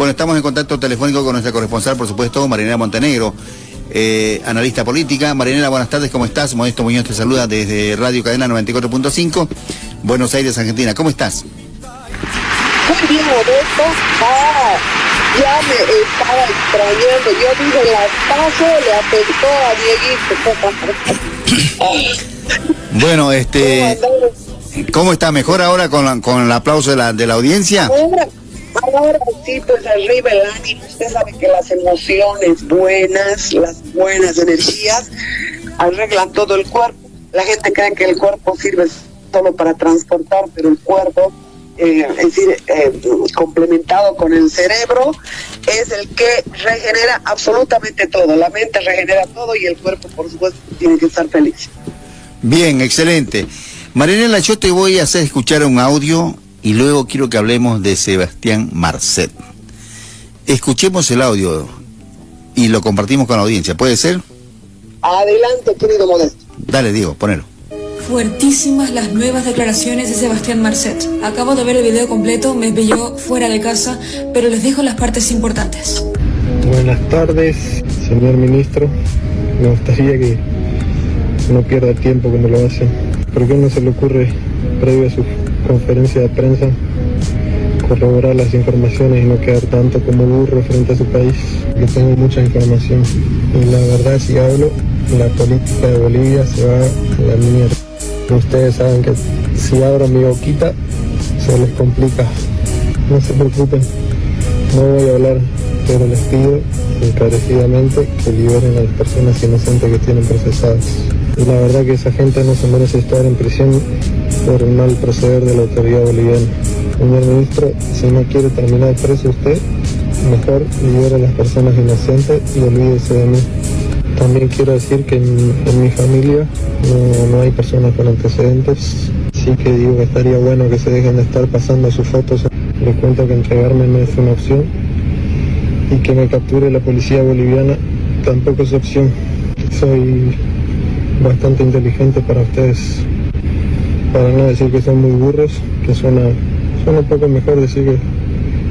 Bueno, estamos en contacto telefónico con nuestra corresponsal, por supuesto, Marinela Montenegro, eh, analista política. Marinela, buenas tardes, ¿cómo estás? Modesto Muñoz te saluda desde Radio Cadena 94.5, Buenos Aires, Argentina. ¿Cómo estás? Muy bien, Modesto. Ah, ya me estaba extrañando. Yo dije, la paso le afectó a Dieguito. bueno, este... ¿Cómo está? ¿Mejor ahora con, la, con el aplauso de la, de la audiencia? Ahora, ahora sí, pues arriba el ánimo. Usted sabe que las emociones buenas, las buenas energías, arreglan todo el cuerpo. La gente cree que el cuerpo sirve solo para transportar, pero el cuerpo eh, es decir, eh, complementado con el cerebro, es el que regenera absolutamente todo. La mente regenera todo y el cuerpo, por supuesto, tiene que estar feliz. Bien, excelente. Marinela, yo te voy a hacer escuchar un audio y luego quiero que hablemos de Sebastián Marcet. Escuchemos el audio y lo compartimos con la audiencia, ¿puede ser? Adelante, querido Modesto. Dale, Diego, ponelo. Fuertísimas las nuevas declaraciones de Sebastián Marcet. Acabo de ver el video completo, me pilló fuera de casa, pero les dejo las partes importantes. Buenas tardes, señor ministro. Me gustaría que no pierda tiempo como lo hace. ¿Por qué no se le ocurre, previo a su conferencia de prensa, corroborar las informaciones y no quedar tanto como burro frente a su país? Yo tengo mucha información y la verdad si hablo, la política de Bolivia se va a la mierda. Ustedes saben que si abro mi boquita se les complica. No se preocupen, no voy a hablar, pero les pido encarecidamente que liberen a las personas inocentes que tienen procesadas. La verdad que esa gente no se merece estar en prisión por el mal proceder de la autoridad boliviana. Señor ministro, si no quiere terminar preso usted, mejor libere a las personas inocentes y olvídese de mí. También quiero decir que en, mi familia no, hay personas con antecedentes, sí que digo que estaría bueno que se dejen de estar pasando sus fotos. Les cuento que entregarme no es una opción y que me capture la policía boliviana tampoco es opción. Soy bastante inteligente para ustedes, para no decir que son muy burros, que suena, suena un poco mejor decir que,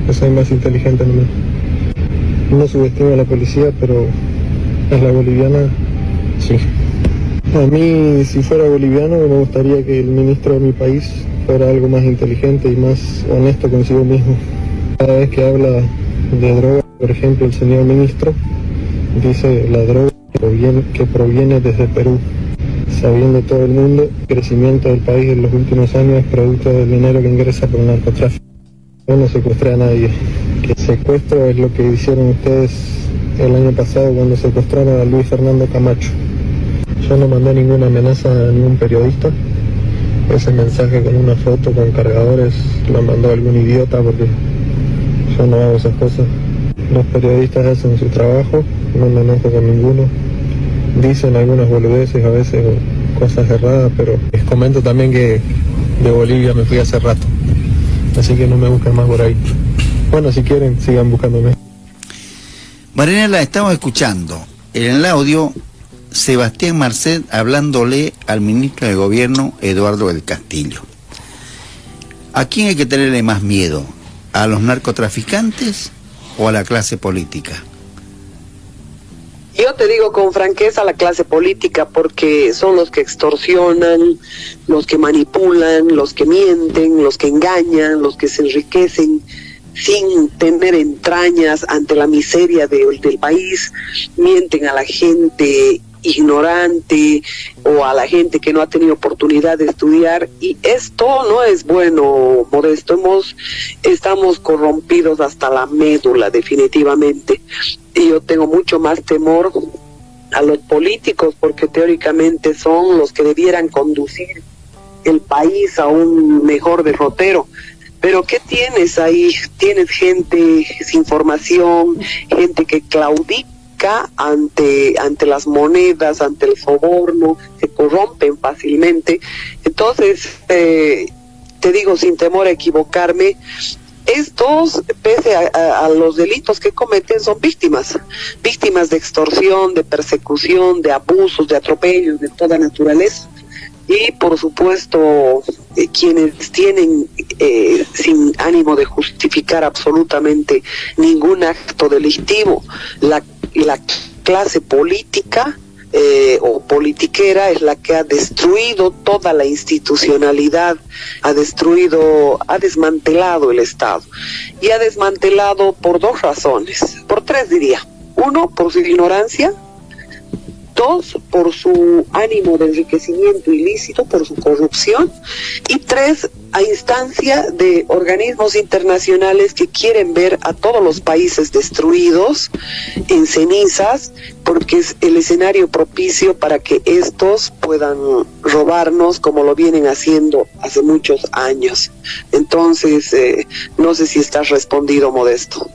que soy más inteligente. No, no subestimo a la policía, pero es la boliviana, sí. A mí, si fuera boliviano, me gustaría que el ministro de mi país fuera algo más inteligente y más honesto consigo mismo. Cada vez que habla de droga, por ejemplo, el señor ministro dice la droga proviene, que proviene desde Perú. Sabiendo todo el mundo, el crecimiento del país en los últimos años es producto del dinero que ingresa por el narcotráfico. Yo no secuestré a nadie. Que secuestro es lo que hicieron ustedes el año pasado cuando secuestraron a Luis Fernando Camacho. Yo no mandé ninguna amenaza a ningún periodista. Ese mensaje con una foto con cargadores lo mandó algún idiota porque yo no hago esas cosas. Los periodistas hacen su trabajo, no me enojo con ninguno. Dicen algunas boludeces a veces cosas erradas, pero les comento también que de Bolivia me fui hace rato. Así que no me busquen más por ahí. Bueno, si quieren, sigan buscándome. Marinela, estamos escuchando en el audio Sebastián Marcet hablándole al ministro de Gobierno Eduardo del Castillo. ¿A quién hay que tenerle más miedo? ¿A los narcotraficantes o a la clase política? Yo te digo con franqueza la clase política porque son los que extorsionan, los que manipulan, los que mienten, los que engañan, los que se enriquecen sin tener entrañas ante la miseria del país, mienten a la gente ignorante o a la gente que no ha tenido oportunidad de estudiar y esto no es bueno modesto. Hemos estamos corrompidos hasta la médula definitivamente y yo tengo mucho más temor a los políticos porque teóricamente son los que debieran conducir el país a un mejor derrotero pero ¿qué tienes ahí? Tienes gente sin formación, gente que claudica ante, ante las monedas, ante el soborno, se corrompen fácilmente. Entonces, eh, te digo sin temor a equivocarme, estos, pese a, a, los delitos que cometen, son víctimas, víctimas de extorsión, de persecución, de abusos, de atropellos, de toda naturaleza y por supuesto eh, quienes tienen eh, sin ánimo de justificar absolutamente ningún acto delictivo. La, la clase política eh, o politiquera es la que ha destruido toda la institucionalidad, ha destruido, ha desmantelado el Estado. Y ha desmantelado por dos razones, por tres diría. Uno, por su ignorancia, dos, por su ánimo de enriquecimiento ilícito, por su corrupción, y tres, a instancia de organismos internacionales que quieren ver a todos los países destruidos en cenizas, porque es el escenario propicio para que estos puedan robarnos como lo vienen haciendo hace muchos años. Entonces, eh, no sé si estás respondido, Modesto.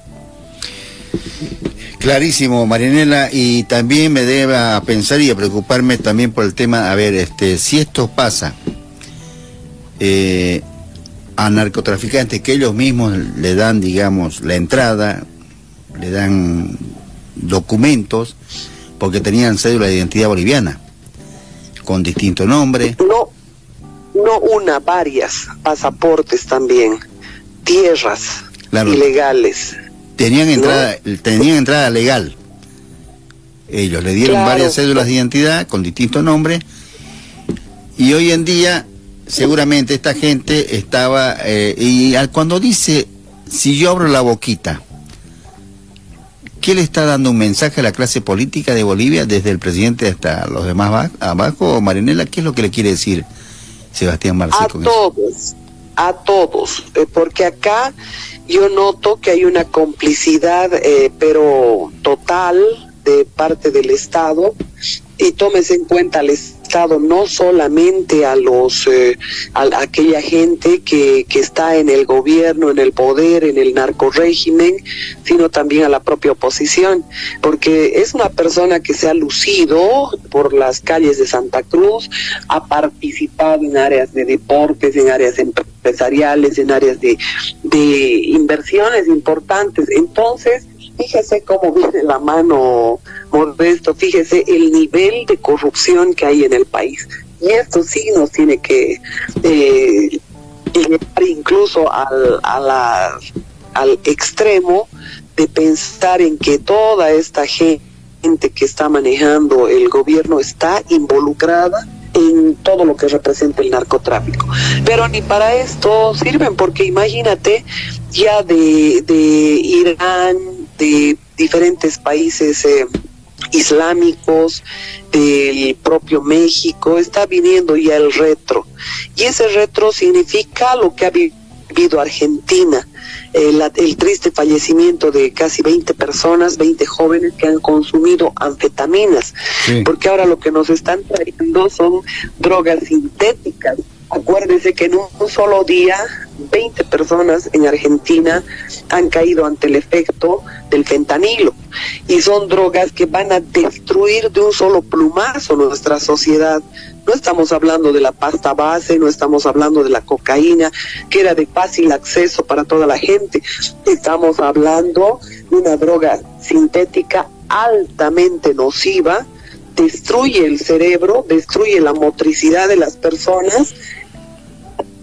Clarísimo, Marinela, y también me debe a pensar y a preocuparme también por el tema, a ver, este, si esto pasa eh, a narcotraficantes que ellos mismos le dan, digamos, la entrada, le dan documentos, porque tenían cédula de identidad boliviana, con distinto nombre. No, no una, varias, pasaportes también, tierras ilegales Tenían entrada, tenían entrada legal. Ellos le dieron varias cédulas de identidad con distintos nombres y hoy en día seguramente esta gente estaba eh, y cuando dice si yo abro la boquita ¿qué le está dando un mensaje a la clase política de Bolivia desde el presidente hasta los demás abajo Marinela qué es lo que le quiere decir Sebastián Marcelo a todos a todos eh, porque acá yo noto que hay una complicidad, eh, pero total, de parte del Estado y tómese en cuenta al Estado no solamente a los eh, a, aquella gente que, que está en el gobierno, en el poder, en el narcorégimen, sino también a la propia oposición, porque es una persona que se ha lucido por las calles de Santa Cruz, ha participado en áreas de deportes, en áreas empresariales, en áreas de, de inversiones importantes. Entonces, fíjese cómo viene la mano modesto, fíjese el nivel de corrupción que hay en el país. Y esto sí nos tiene que eh, llevar incluso al, al extremo de pensar en que toda esta gente que está manejando el gobierno está involucrada en todo lo que representa el narcotráfico. Pero ni para esto sirven, porque imagínate ya de, de Irán, de diferentes países eh, islámicos, del propio México, está viniendo ya el retro. Y ese retro significa lo que ha vivido Argentina, el, el, triste fallecimiento de casi 20 personas, 20 jóvenes que han consumido anfetaminas, porque ahora lo que nos están trayendo son drogas sintéticas. Acuérdese que en un solo día 20 personas en Argentina han caído ante el efecto del fentanilo y son drogas que van a destruir de un solo plumazo nuestra sociedad. No estamos hablando de la pasta base, no estamos hablando de la cocaína, que era de fácil acceso para toda la gente. Estamos hablando de una droga sintética altamente nociva, destruye el cerebro, destruye la motricidad de las personas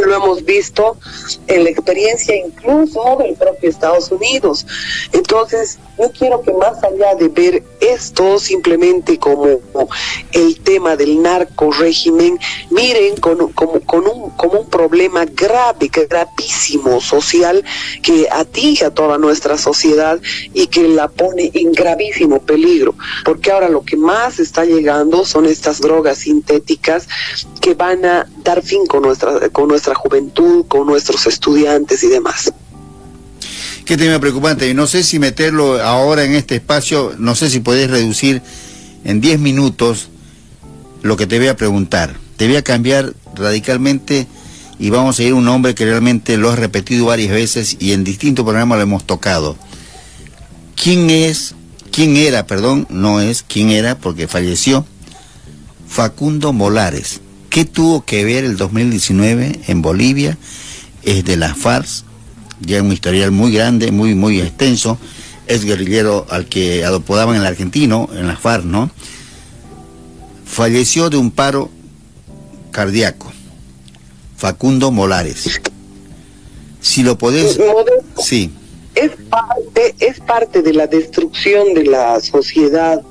lo hemos visto en la experiencia incluso del propio Estados Unidos. Entonces, yo quiero que más allá de ver esto simplemente como el tema del narco régimen, miren con, como, con un, como un problema grave, gravísimo social que atinge a toda nuestra sociedad y que la pone en gravísimo peligro, porque ahora lo que más está llegando son estas drogas sintéticas que van a dar fin con nuestra, con nuestra juventud, con nuestros estudiantes y demás. Qué tema preocupante. Y no sé si meterlo ahora en este espacio, no sé si podés reducir en 10 minutos lo que te voy a preguntar. Te voy a cambiar radicalmente y vamos a ir a un nombre que realmente lo has repetido varias veces y en distintos programas lo hemos tocado. ¿Quién es, quién era, perdón, no es, quién era porque falleció? Facundo Molares. ¿Qué tuvo que ver el 2019 en Bolivia? Es de las FARC, ya un historial muy grande, muy, muy extenso. Es guerrillero al que adopodaban en el argentino, en las FARC, ¿no? Falleció de un paro cardíaco. Facundo Molares. Si lo podés... Sí es parte, es parte de la destrucción de la sociedad.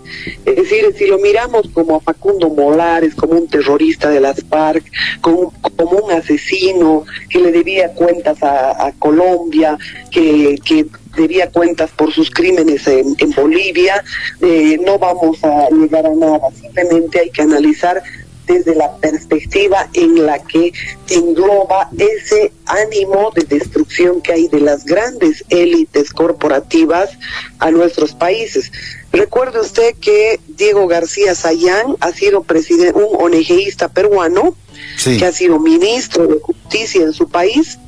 Es decir, si lo miramos como a Facundo Molares, como un terrorista de las FARC, como, un asesino que le debía cuentas a, Colombia, que, que debía cuentas por sus crímenes en, Bolivia, eh, no vamos a llegar a nada. Simplemente hay que analizar desde la perspectiva en la que engloba ese ánimo de destrucción que hay de las grandes élites corporativas a nuestros países. Recuerde usted que Diego García Sayán ha sido presidente, un ONGista peruano, que ha sido ministro de justicia en su país,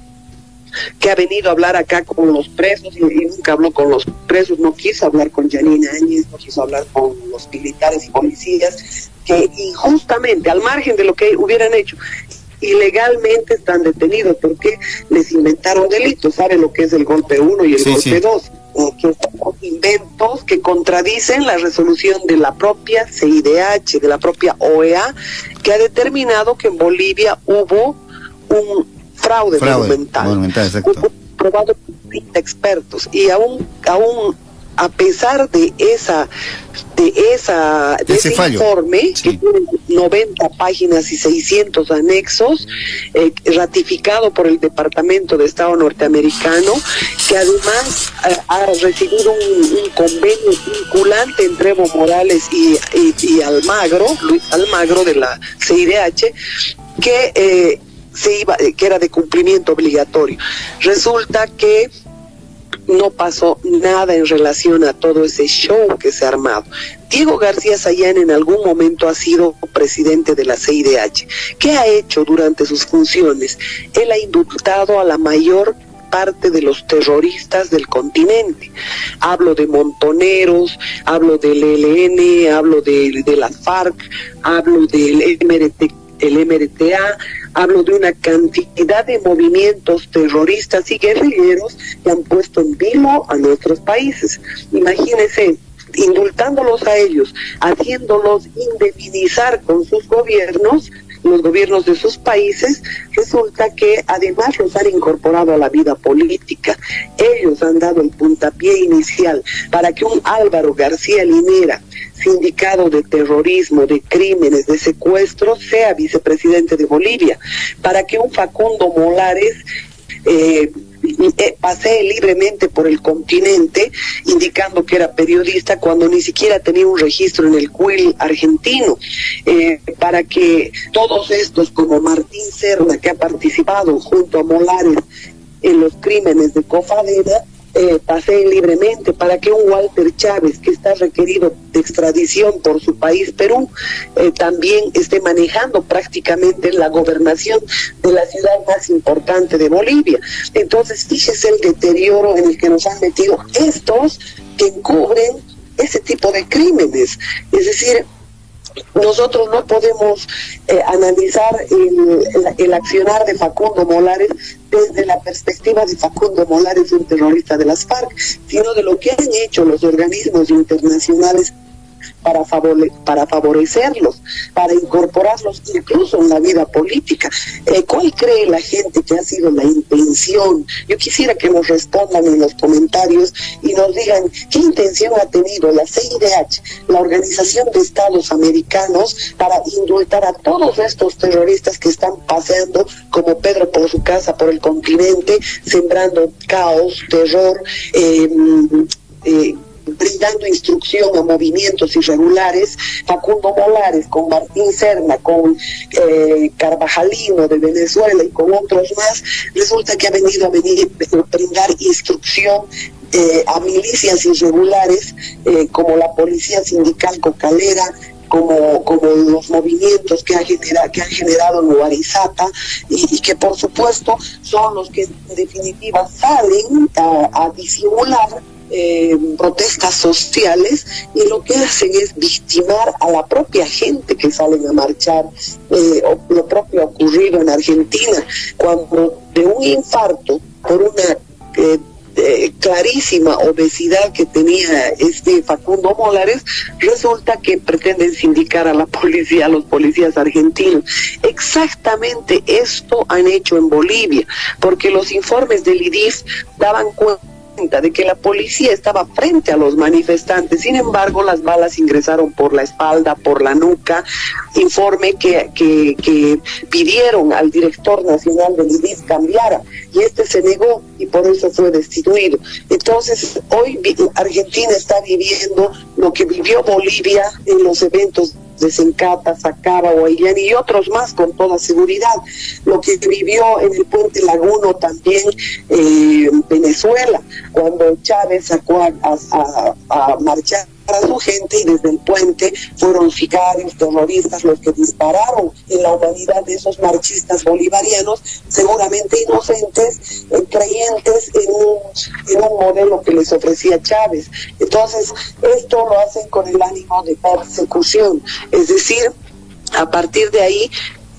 que ha venido a hablar acá con los presos y, nunca habló con los presos, no quiso hablar con Janine Áñez, no quiso hablar con los militares y policías, que injustamente, al margen de lo que hubieran hecho, ilegalmente están detenidos porque les inventaron delitos. ¿Sabe lo que es el golpe 1 y el golpe 2? que son inventos que contradicen la resolución de la propia CIDH, de la propia OEA, que ha determinado que en Bolivia hubo un fraude, monumental. probado por expertos y aún, aún a pesar de esa de esa de ese, informe que tiene 90 páginas y 600 anexos eh, ratificado por el Departamento de Estado norteamericano que además eh, ha recibido un, convenio vinculante entre Evo Morales y, y, Almagro Luis Almagro de la CIDH que eh, se iba que era de cumplimiento obligatorio resulta que no pasó nada en relación a todo ese show que se ha armado. Diego García Sayán en algún momento ha sido presidente de la CIDH. ¿Qué ha hecho durante sus funciones? Él ha indultado a la mayor parte de los terroristas del continente. Hablo de montoneros, hablo del ELN, hablo de, de la FARC, hablo del MRT, el MRTA, Hablo de una cantidad de movimientos terroristas y guerrilleros que han puesto en vilo a nuestros países. Imagínense, indultándolos a ellos, haciéndolos indemnizar con sus gobiernos, los gobiernos de sus países, resulta que además los han incorporado a la vida política. Ellos han dado el puntapié inicial para que un Álvaro García Linera, sindicado de terrorismo, de crímenes, de secuestros, sea vicepresidente de Bolivia, para que un Facundo Molares eh, eh, pasee libremente por el continente indicando que era periodista cuando ni siquiera tenía un registro en el CUIL argentino, eh, para que todos estos como Martín Serna, que ha participado junto a Molares en los crímenes de Cofadera, eh, paseen libremente, para que un Walter Chávez, que está requerido de extradición por su país, Perú, eh, también esté manejando prácticamente la gobernación de la ciudad más importante de Bolivia. Entonces, fíjese el deterioro en el que nos han metido estos que encubren ese tipo de crímenes. Es decir, nosotros no podemos eh, analizar el, accionar de Facundo Molares desde la perspectiva de Facundo Molares, un terrorista de las FARC, sino de lo que han hecho los organismos internacionales para, para favorecerlos, para incorporarlos incluso en la vida política. Eh, ¿Cuál cree la gente que ha sido la intención? Yo quisiera que nos respondan en los comentarios y nos digan qué intención ha tenido la CIDH, la Organización de Estados Americanos, para indultar a todos estos terroristas que están paseando como Pedro por su casa por el continente, sembrando caos, terror, eh, eh, brindando instrucción a movimientos irregulares, Facundo Molares, con Martín Serna, con eh, Carvajalino de Venezuela y con otros más, resulta que ha venido a venir brindar instrucción eh, a milicias irregulares eh, como la Policía Sindical Cocalera, como, como los movimientos que, ha genera, que han generado en Guarizata y, que por supuesto son los que en definitiva salen a disimular eh, protestas sociales y lo que hacen es victimar a la propia gente que salen a marchar. Eh, lo propio ocurrido en Argentina, cuando de un infarto por una eh, eh, clarísima obesidad que tenía este Facundo Molares, resulta que pretenden sindicar a la policía, a los policías argentinos. Exactamente esto han hecho en Bolivia, porque los informes del IDIF daban cuenta de que la policía estaba frente a los manifestantes. Sin embargo, las balas ingresaron por la espalda, por la nuca. Informe que, que, pidieron al director nacional del IDIS cambiara y este se negó y por eso fue destituido. Entonces, hoy Argentina está viviendo lo que vivió Bolivia en los eventos de Sencata, Sacaba, Guayán y otros más con toda seguridad. Lo que vivió en el puente Laguno también eh, Venezuela, cuando Chávez sacó a marchar para su gente y desde el puente fueron sicarios, terroristas los que dispararon en la humanidad de esos marchistas bolivarianos, seguramente inocentes, eh, creyentes en un, en un modelo que les ofrecía Chávez. Entonces, esto lo hacen con el ánimo de persecución, es decir, a partir de ahí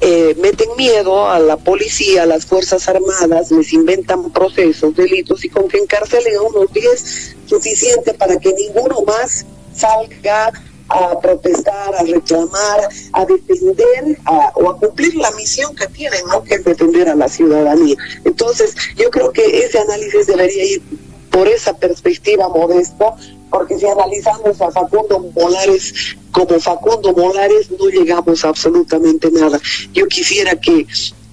eh, meten miedo a la policía, a las Fuerzas Armadas, les inventan procesos, delitos y con que encarcelen a unos 10 suficiente para que ninguno más salga a protestar, a reclamar, a defender o a cumplir la misión que tienen, ¿no? que es defender a la ciudadanía. Entonces, yo creo que ese análisis debería ir por esa perspectiva modesto, porque si analizamos a Facundo Molares como Facundo Molares, no llegamos a absolutamente nada. Yo quisiera que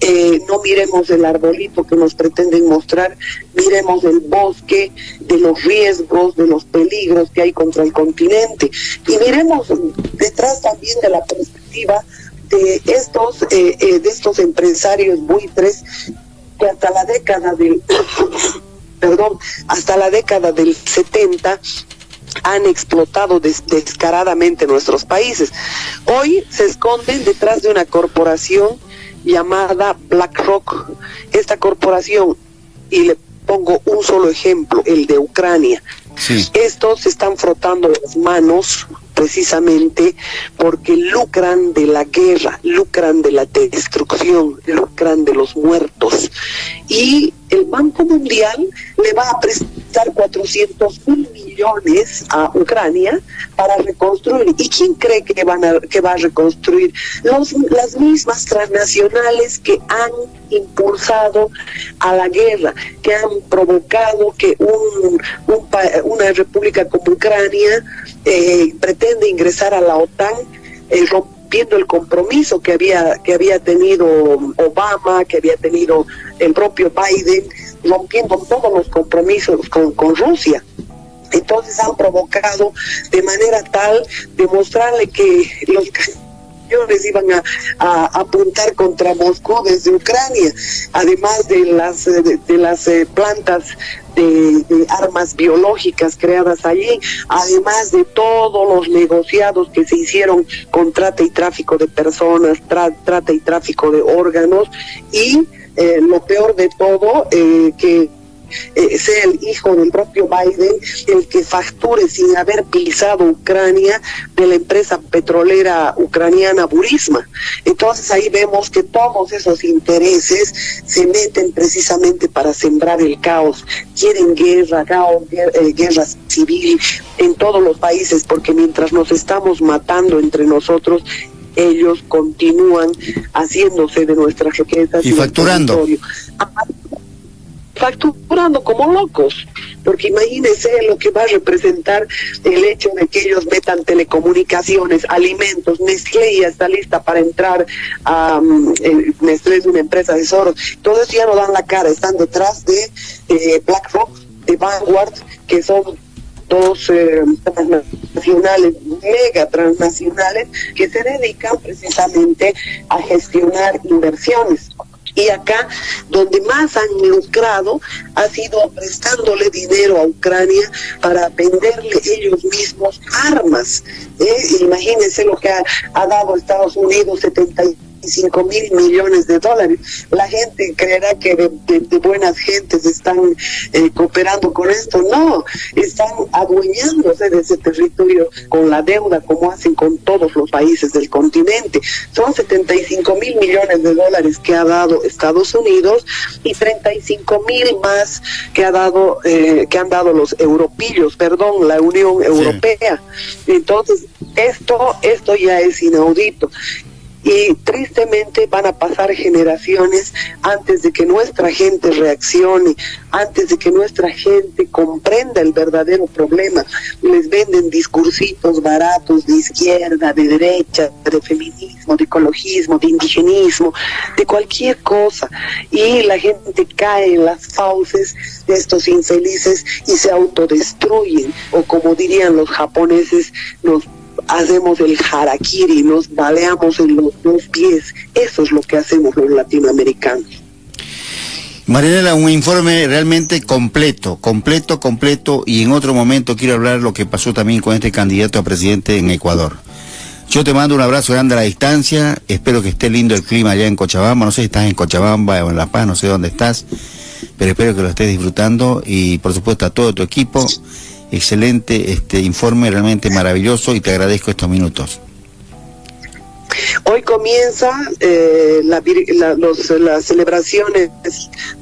eh, no miremos el arbolito que nos pretenden mostrar, miremos el bosque de los riesgos, de los peligros que hay contra el continente y miremos detrás también de la perspectiva de estos eh, eh, de estos empresarios buitres que hasta la década del perdón hasta la década del 70 han explotado descaradamente nuestros países. Hoy se esconden detrás de una corporación llamada BlackRock. Esta corporación, y le pongo un solo ejemplo, el de Ucrania. Estos están frotando las manos precisamente porque lucran de la guerra, lucran de la destrucción, lucran de los muertos. Y el Banco Mundial le va a prestar 400 mil millones a Ucrania para reconstruir. ¿Y quién cree que, van a, que va a reconstruir? Los, las mismas transnacionales que han impulsado a la guerra, que han provocado que un, una república como Ucrania eh, pretende ingresar a la OTAN. Eh, rompiendo el compromiso que había que había tenido Obama, que había tenido el propio Biden, rompiendo todos los compromisos con, con Rusia. Entonces han provocado de manera tal demostrarle que los iban a, apuntar contra Moscú desde Ucrania, además de las de, las eh, plantas de, armas biológicas creadas allí, además de todos los negociados que se hicieron con trata y tráfico de personas, trata y tráfico de órganos y eh, lo peor de todo, eh, que eh, sea el hijo del propio Biden el que facture sin haber pisado Ucrania de la empresa petrolera ucraniana Burisma. Entonces ahí vemos que todos esos intereses se meten precisamente para sembrar el caos. Quieren guerra, caos, eh, guerra, civil en todos los países porque mientras nos estamos matando entre nosotros, ellos continúan haciéndose de nuestras riquezas y, facturando facturando como locos, porque imagínense lo que va a representar el hecho de que ellos metan telecomunicaciones, alimentos, Nestlé ya está lista para entrar a um, Nestlé es una empresa de Soros, todo eso ya no dan la cara, están detrás de eh, BlackRock, de Vanguard, que son dos eh, transnacionales, mega transnacionales, que se dedican precisamente a gestionar inversiones. Y acá, donde más han lucrado, ha sido prestándole dinero a Ucrania para venderle ellos mismos armas. ¿eh? Imagínense lo que ha, dado Estados Unidos, 75 35 mil millones de dólares. La gente creerá que de, buenas gentes están eh, cooperando con esto. No, están adueñándose de ese territorio con la deuda como hacen con todos los países del continente. Son 75 mil millones de dólares que ha dado Estados Unidos y 35 mil más que ha dado eh, que han dado los europillos, perdón, la Unión Europea. Entonces, esto esto ya es inaudito y tristemente van a pasar generaciones antes de que nuestra gente reaccione, antes de que nuestra gente comprenda el verdadero problema. Les venden discursitos baratos de izquierda, de derecha, de feminismo, de ecologismo, de indigenismo, de cualquier cosa. Y la gente cae en las fauces de estos infelices y se autodestruyen, o como dirían los japoneses, nos hacemos el harakiri, nos baleamos en los dos pies. Eso es lo que hacemos los latinoamericanos. Marinela, un informe realmente completo, completo, completo, y en otro momento quiero hablar lo que pasó también con este candidato a presidente en Ecuador. Yo te mando un abrazo grande a la distancia, espero que esté lindo el clima allá en Cochabamba, no sé si estás en Cochabamba o en La Paz, no sé dónde estás, pero espero que lo estés disfrutando y por supuesto a todo tu equipo excelente este informe, realmente maravilloso y te agradezco estos minutos. Hoy comienza eh, la, las celebraciones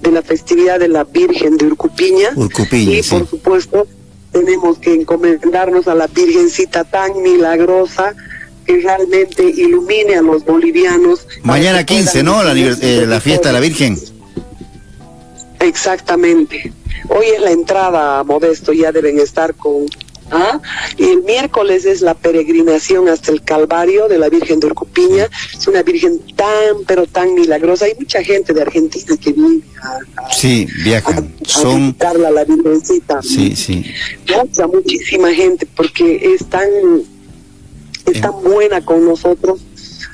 de la festividad de la Virgen de Urcupiña. y por supuesto tenemos que encomendarnos a la Virgencita tan milagrosa que realmente ilumine a los bolivianos. Mañana 15, ¿no? La, eh, la fiesta de la Virgen. Exactamente. Hoy es la entrada, Modesto, ya deben estar con... ¿ah? Y el miércoles es la peregrinación hasta el Calvario de la Virgen de Urcupiña. Es una Virgen tan, pero tan milagrosa. Hay mucha gente de Argentina que viene a, sí, viajan. Son... la Virgencita. Sí, sí. Mucha, muchísima gente, porque es tan, es tan buena con nosotros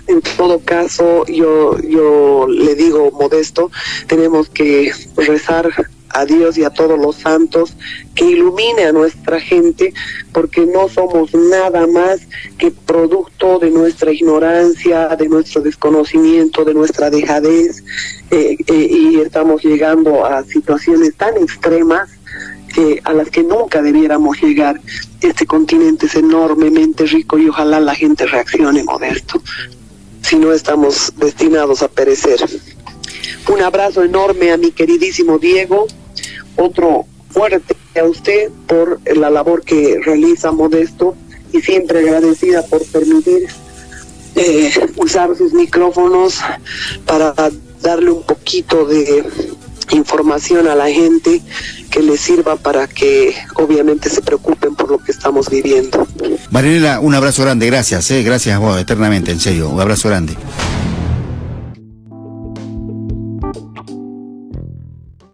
en todo caso, yo, yo le digo modesto, tenemos que rezar a Dios y a todos los santos, que ilumine a nuestra gente, porque no somos nada más que producto de nuestra ignorancia, de nuestro desconocimiento, de nuestra dejadez, eh, eh, y estamos llegando a situaciones tan extremas que, a las que nunca debiéramos llegar. Este continente es enormemente rico y ojalá la gente reaccione modesto, si no estamos destinados a perecer. Un abrazo enorme a mi queridísimo Diego, otro fuerte a usted por la labor que realiza Modesto y siempre agradecida por permitir eh, usar sus micrófonos para darle un poquito de información a la gente que les sirva para que obviamente se preocupen por lo que estamos viviendo. Marinela, un abrazo grande, gracias, eh, gracias a vos, eternamente, en serio, un abrazo grande.